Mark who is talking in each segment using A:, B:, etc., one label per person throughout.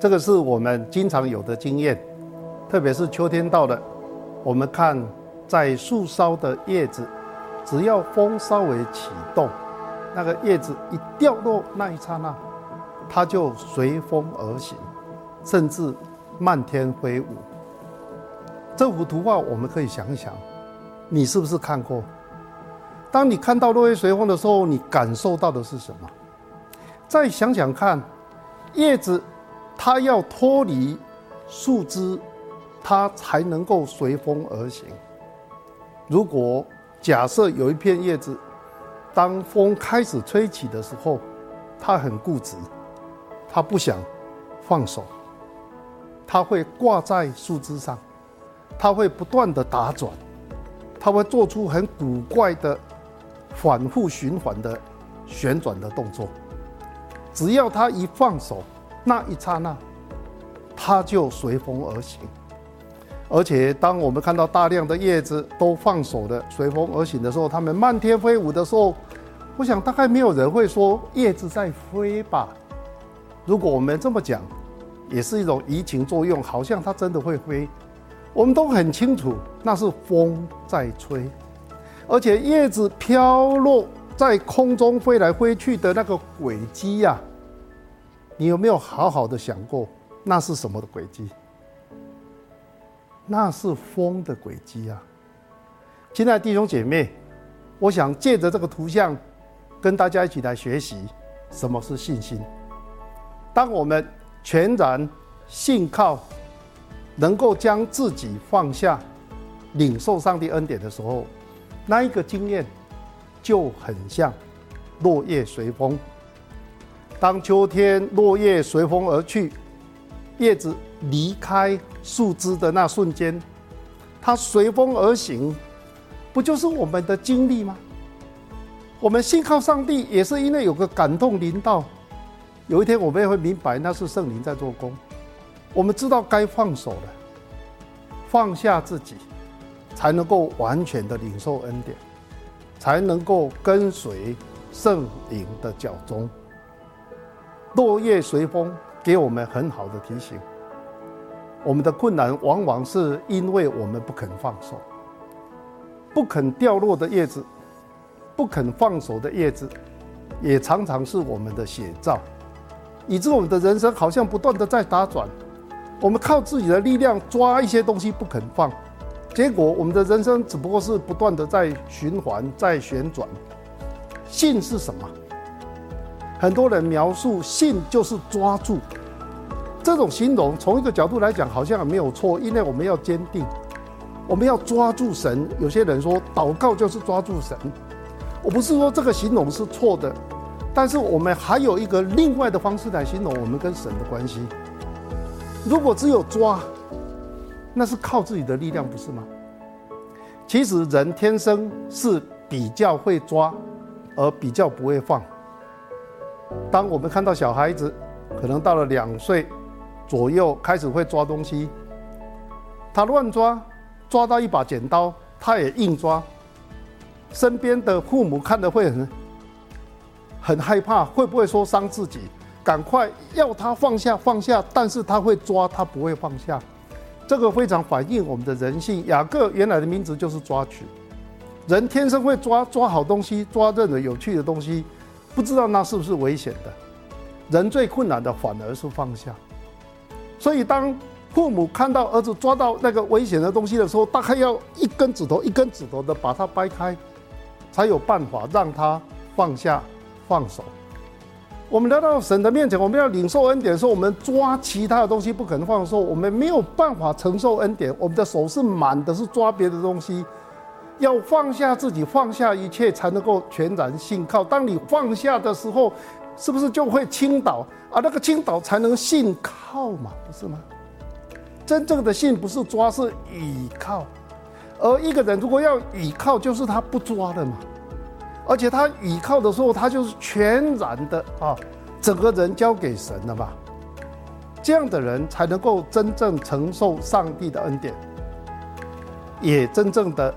A: 这个是我们经常有的经验，特别是秋天到了，我们看在树梢的叶子，只要风稍微启动，那个叶子一掉落那一刹那，它就随风而行，甚至漫天飞舞。这幅图画我们可以想一想，你是不是看过？当你看到落叶随风的时候，你感受到的是什么？再想想看，叶子。它要脱离树枝，它才能够随风而行。如果假设有一片叶子，当风开始吹起的时候，它很固执，它不想放手，它会挂在树枝上，它会不断的打转，它会做出很古怪的反复循环的旋转的动作。只要它一放手，那一刹那，它就随风而行。而且，当我们看到大量的叶子都放手的随风而行的时候，它们漫天飞舞的时候，我想大概没有人会说叶子在飞吧。如果我们这么讲，也是一种移情作用，好像它真的会飞。我们都很清楚，那是风在吹，而且叶子飘落在空中飞来飞去的那个轨迹呀。你有没有好好的想过，那是什么的轨迹？那是风的轨迹啊！亲爱的弟兄姐妹，我想借着这个图像，跟大家一起来学习什么是信心。当我们全然信靠，能够将自己放下，领受上帝恩典的时候，那一个经验就很像落叶随风。当秋天落叶随风而去，叶子离开树枝的那瞬间，它随风而行，不就是我们的经历吗？我们信靠上帝，也是因为有个感动临到，有一天我们也会明白那是圣灵在做工。我们知道该放手了，放下自己，才能够完全的领受恩典，才能够跟随圣灵的脚踪。落叶随风，给我们很好的提醒。我们的困难往往是因为我们不肯放手，不肯掉落的叶子，不肯放手的叶子，也常常是我们的写照，以致我们的人生好像不断的在打转。我们靠自己的力量抓一些东西不肯放，结果我们的人生只不过是不断的在循环，在旋转。信是什么？很多人描述信就是抓住，这种形容从一个角度来讲好像没有错，因为我们要坚定，我们要抓住神。有些人说祷告就是抓住神，我不是说这个形容是错的，但是我们还有一个另外的方式来形容我们跟神的关系。如果只有抓，那是靠自己的力量，不是吗？其实人天生是比较会抓，而比较不会放。当我们看到小孩子，可能到了两岁左右开始会抓东西，他乱抓，抓到一把剪刀，他也硬抓。身边的父母看的会很很害怕，会不会说伤自己？赶快要他放下放下，但是他会抓，他不会放下。这个非常反映我们的人性。雅各原来的名字就是抓取，人天生会抓，抓好东西，抓任何有趣的东西。不知道那是不是危险的？人最困难的反而是放下。所以当父母看到儿子抓到那个危险的东西的时候，大概要一根指头一根指头的把它掰开，才有办法让他放下放手。我们来到神的面前，我们要领受恩典的时候，我们抓其他的东西不肯放手，我们没有办法承受恩典。我们的手是满的，是抓别的东西。要放下自己，放下一切，才能够全然信靠。当你放下的时候，是不是就会倾倒？而那个倾倒才能信靠嘛，不是吗？真正的信不是抓，是倚靠。而一个人如果要倚靠，就是他不抓的嘛。而且他倚靠的时候，他就是全然的啊，整个人交给神了吧。这样的人才能够真正承受上帝的恩典，也真正的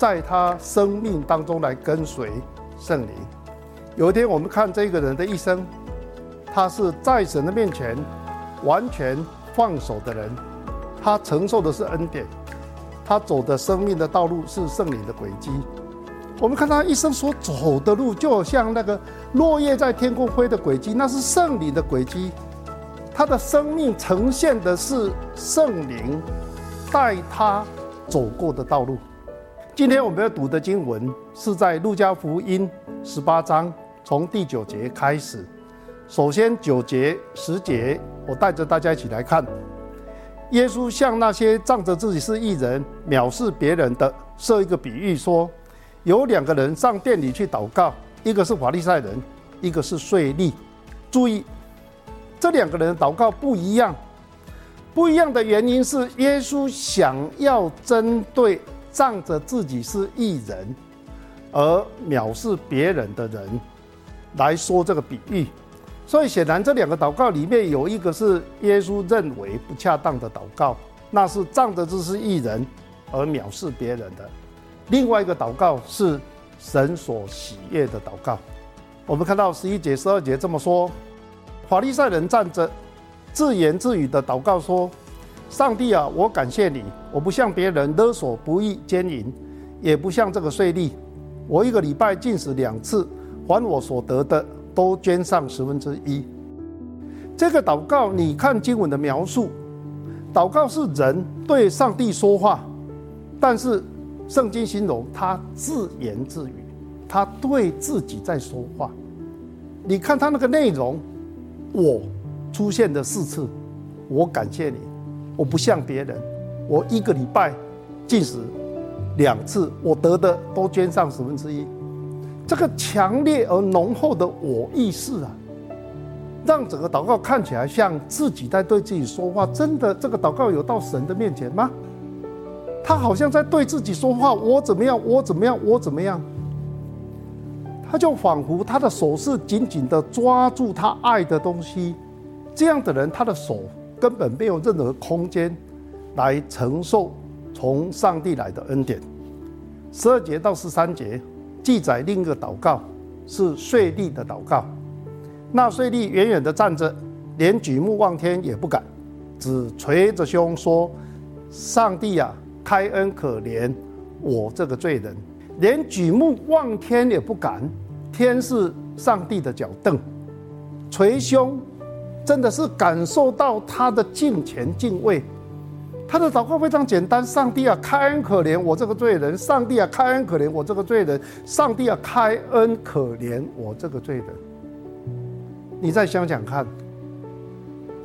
A: 在他生命当中来跟随圣灵。有一天，我们看这个人的一生，他是在神的面前完全放手的人，他承受的是恩典，他走的生命的道路是圣灵的轨迹。我们看他一生所走的路，就像那个落叶在天空飞的轨迹，那是圣灵的轨迹。他的生命呈现的是圣灵带他走过的道路。今天我们要读的经文是在路加福音十八章，从第九节开始。首先九节、十节，我带着大家一起来看。耶稣向那些仗着自己是义人、藐视别人的，设一个比喻说：有两个人上殿里去祷告，一个是法利赛人，一个是税吏。注意。这两个人祷告不一样，不一样的原因是耶稣想要针对仗着自己是义人而藐视别人的人来说这个比喻，所以显然这两个祷告里面有一个是耶稣认为不恰当的祷告，那是仗着自己是义人而藐视别人的；另外一个祷告是神所喜悦的祷告。我们看到十一节、十二节这么说。法利赛人站着，自言自语的祷告说：“上帝啊，我感谢你，我不像别人勒索、不义、奸淫，也不像这个税吏。我一个礼拜进食两次，还我所得的都捐上十分之一。”这个祷告，你看经文的描述，祷告是人对上帝说话，但是圣经形容他自言自语，他对自己在说话。你看他那个内容。我出现的四次，我感谢你。我不像别人，我一个礼拜进食两次，我得的都捐上十分之一。这个强烈而浓厚的我意识啊，让整个祷告看起来像自己在对自己说话。真的，这个祷告有到神的面前吗？他好像在对自己说话：我怎么样？我怎么样？我怎么样？他就仿佛他的手是紧紧地抓住他爱的东西，这样的人，他的手根本没有任何空间来承受从上帝来的恩典。十二节到十三节记载另一个祷告，是税吏的祷告。那税吏远远地站着，连举目望天也不敢，只捶着胸说：“上帝啊，开恩可怜我这个罪人。”连举目望天也不敢，天是上帝的脚凳，捶胸，真的是感受到他的敬虔敬畏。他的祷告非常简单：上帝啊，开恩可怜我这个罪人；上帝啊，开恩可怜我这个罪人；上帝啊，开恩可怜我这个罪人。你再想想看，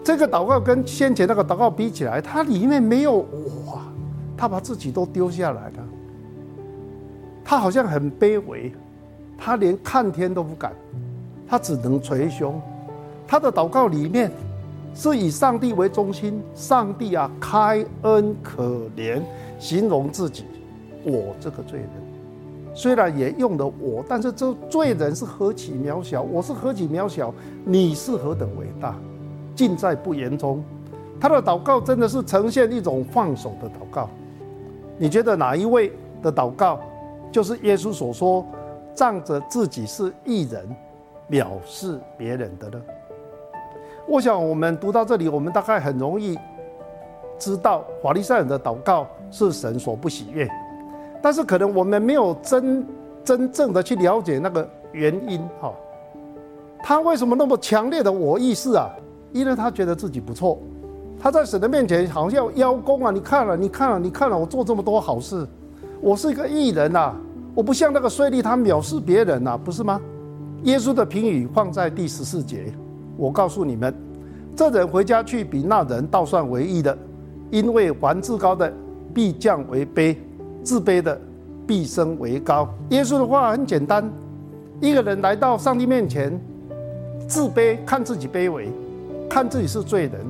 A: 这个祷告跟先前那个祷告比起来，它里面没有我，他把自己都丢下来了。他好像很卑微，他连看天都不敢，他只能捶胸。他的祷告里面是以上帝为中心，上帝啊，开恩可怜，形容自己，我这个罪人，虽然也用了我，但是这罪人是何其渺小，我是何其渺小，你是何等伟大，尽在不言中。他的祷告真的是呈现一种放手的祷告。你觉得哪一位的祷告？就是耶稣所说，仗着自己是义人，藐视别人的呢？我想我们读到这里，我们大概很容易知道法利赛人的祷告是神所不喜悦，但是可能我们没有真真正的去了解那个原因哈。他为什么那么强烈的我意识啊？因为他觉得自己不错，他在神的面前好像要邀功啊！你看了，你看了，你看了，我做这么多好事，我是一个义人呐。我不像那个税吏，他藐视别人呐、啊，不是吗？耶稣的评语放在第十四节。我告诉你们，这人回家去比那人倒算为义的，因为凡自高的必降为卑，自卑的必升为高。耶稣的话很简单：一个人来到上帝面前，自卑，看自己卑微，看自己是罪人，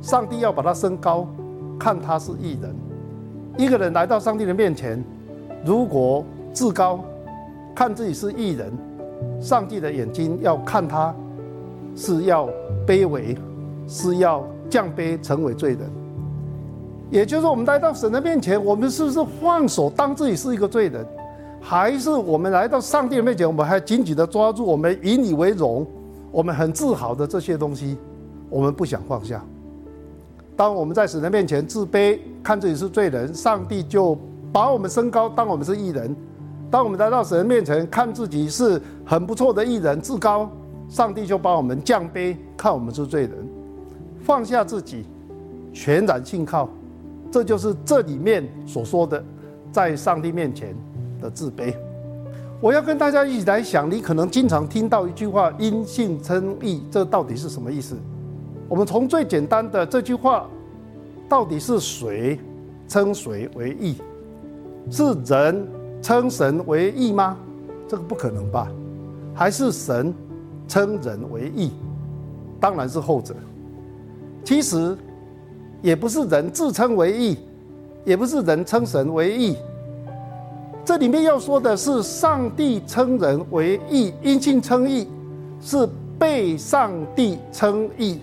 A: 上帝要把他升高，看他是义人。一个人来到上帝的面前，如果自高，看自己是义人，上帝的眼睛要看他，是要卑微，是要降卑成为罪人。也就是我们来到神的面前，我们是不是放手当自己是一个罪人，还是我们来到上帝的面前，我们还紧紧的抓住我们引以为荣、我们很自豪的这些东西，我们不想放下？当我们在神的面前自卑，看自己是罪人，上帝就把我们升高，当我们是艺人；当我们来到神的面前，看自己是很不错的艺人，自高，上帝就把我们降卑，看我们是罪人，放下自己，全然信靠。这就是这里面所说的，在上帝面前的自卑。我要跟大家一起来想，你可能经常听到一句话“因信称义”，这到底是什么意思？我们从最简单的这句话，到底是谁称谁为义？是人称神为义吗？这个不可能吧？还是神称人为义？当然是后者。其实。也不是人自称为义，也不是人称神为义。这里面要说的是，上帝称人为义，因信称义，是被上帝称义，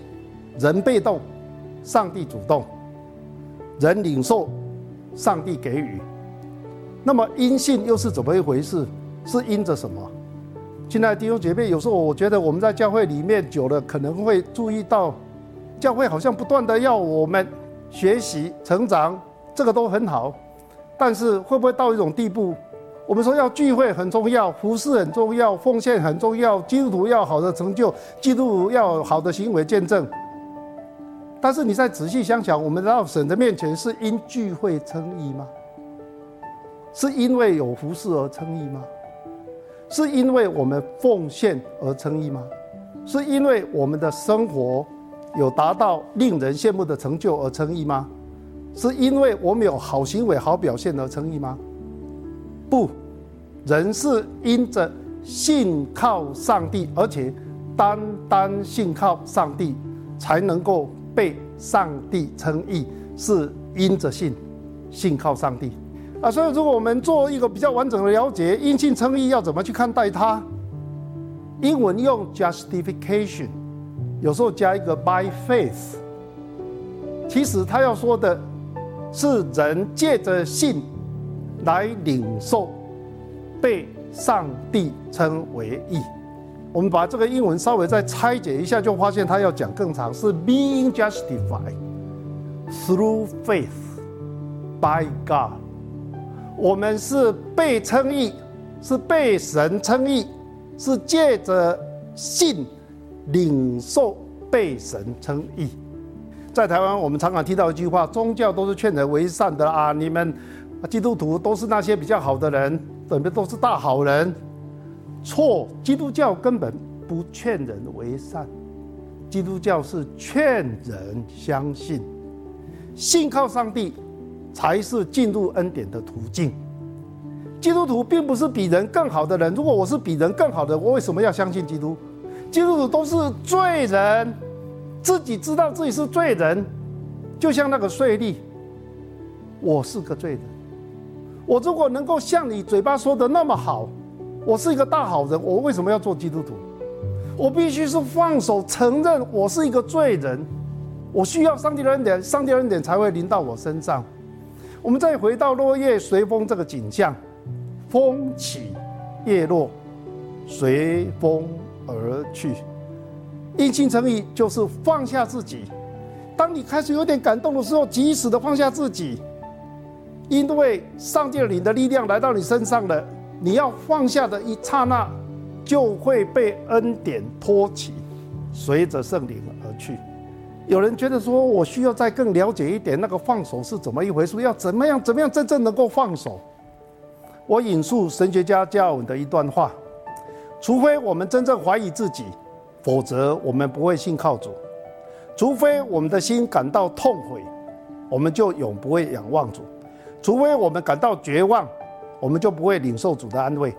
A: 人被动，上帝主动，人领受，上帝给予。那么因信又是怎么一回事？是因着什么？亲爱的弟兄姐妹，有时候我觉得我们在教会里面久了，可能会注意到。教会好像不断的要我们学习成长，这个都很好，但是会不会到一种地步？我们说要聚会很重要，服事很重要，奉献很重要，基督徒要好的成就，基督徒要好的行为见证。但是你再仔细想想，我们到神的面前是因聚会称义吗？是因为有服事而称义吗？是因为我们奉献而称义吗？是因为我们的生活？有达到令人羡慕的成就而称义吗？是因为我们有好行为、好表现而称义吗？不，人是因着信靠上帝，而且单单信靠上帝，才能够被上帝称义，是因着信，信靠上帝啊。所以，如果我们做一个比较完整的了解，因信称义要怎么去看待它？英文用 justification。有时候加一个 by faith，其实他要说的是人借着信来领受被上帝称为义。我们把这个英文稍微再拆解一下，就发现他要讲更长，是 being justified through faith by God。我们是被称义，是被神称义，是借着信。领受被神称义，在台湾我们常常听到一句话：宗教都是劝人为善的啊！你们基督徒都是那些比较好的人，准备都是大好人。错，基督教根本不劝人为善，基督教是劝人相信，信靠上帝才是进入恩典的途径。基督徒并不是比人更好的人，如果我是比人更好的，我为什么要相信基督？基督徒都是罪人，自己知道自己是罪人，就像那个税吏，我是个罪人。我如果能够像你嘴巴说的那么好，我是一个大好人，我为什么要做基督徒？我必须是放手承认我是一个罪人，我需要上帝的恩典，上帝的恩典才会临到我身上。我们再回到落叶随风这个景象，风起叶落，随风。而去，一心诚意就是放下自己。当你开始有点感动的时候，及时的放下自己，因为上帝领的力量来到你身上了。你要放下的一刹那，就会被恩典托起，随着圣灵而去。有人觉得说，我需要再更了解一点，那个放手是怎么一回事？要怎么样，怎么样真正能够放手？我引述神学家加尔文的一段话。除非我们真正怀疑自己，否则我们不会信靠主；除非我们的心感到痛悔，我们就永不会仰望主；除非我们感到绝望，我们就不会领受主的安慰；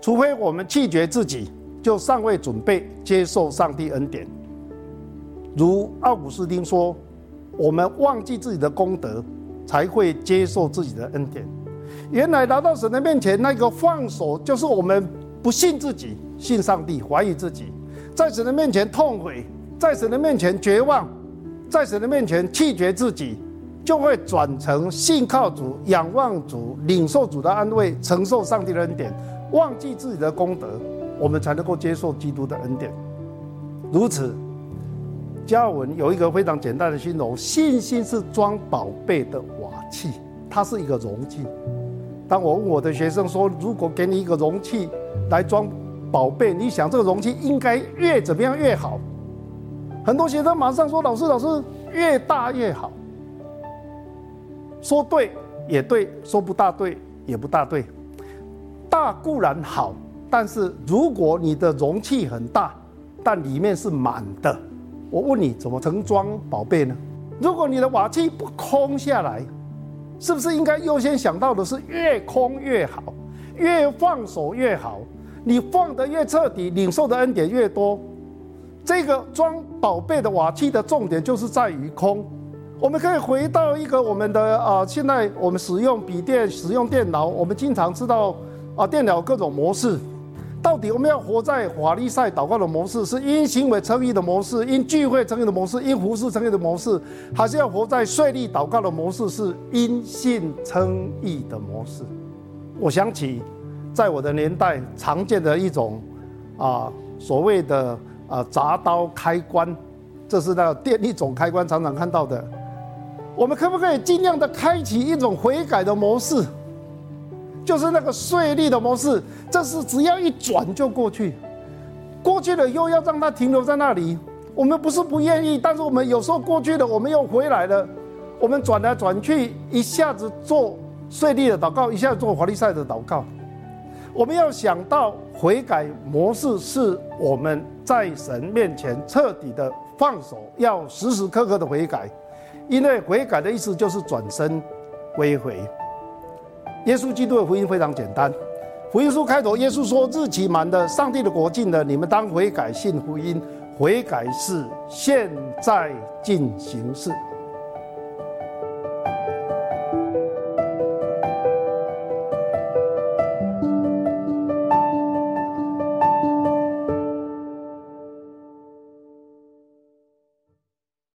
A: 除非我们弃绝自己，就尚未准备接受上帝恩典。如奥古斯丁说：“我们忘记自己的功德，才会接受自己的恩典。原来来到神的面前，那个放手就是我们不信自己，信上帝，怀疑自己，在神的面前痛悔，在神的面前绝望，在神的面前弃绝自己，就会转成信靠主、仰望主、领受主的安慰、承受上帝的恩典，忘记自己的功德，我们才能够接受基督的恩典。如此，加尔文有一个非常简单的形容：信心是装宝贝的瓦器，它是一个容器。当我问我的学生说：“如果给你一个容器来装宝贝，你想这个容器应该越怎么样越好？”很多学生马上说：“老师，老师，越大越好。”说对也对，说不大对也不大对。大固然好，但是如果你的容器很大，但里面是满的，我问你怎么盛装宝贝呢？如果你的瓦器不空下来。是不是应该优先想到的是越空越好，越放手越好？你放得越彻底，领受的恩典越多。这个装宝贝的瓦器的重点就是在于空。我们可以回到一个我们的啊、现在我们使用笔电、使用电脑，我们经常知道啊，电脑各种模式。到底我们要活在法利赛祷告的模式，是因行为称义的模式，因聚会称义的模式，因服事称义的模式，还是要活在税利祷告的模式，是因信称义的模式？我想起，在我的年代常见的一种啊，所谓的啊鍘刀开关，这是那个电力总开关常常看到的。我们可不可以尽量的开启一种悔改的模式？就是那个税吏的模式，这是只要一转就过去，过去了又要让它停留在那里。我们不是不愿意，但是我们有时候过去了，我们又回来了。我们转来转去，一下子做税吏的祷告，一下子做法利赛的祷告。我们要想到悔改模式是我们在神面前彻底的放手，要时时刻刻的悔改，因为悔改的意思就是转身归回。耶稣基督的福音非常简单，福音书开头，耶稣说：“日期满的，上帝的国近的，你们当悔改，信福音。悔改是现在进行式。”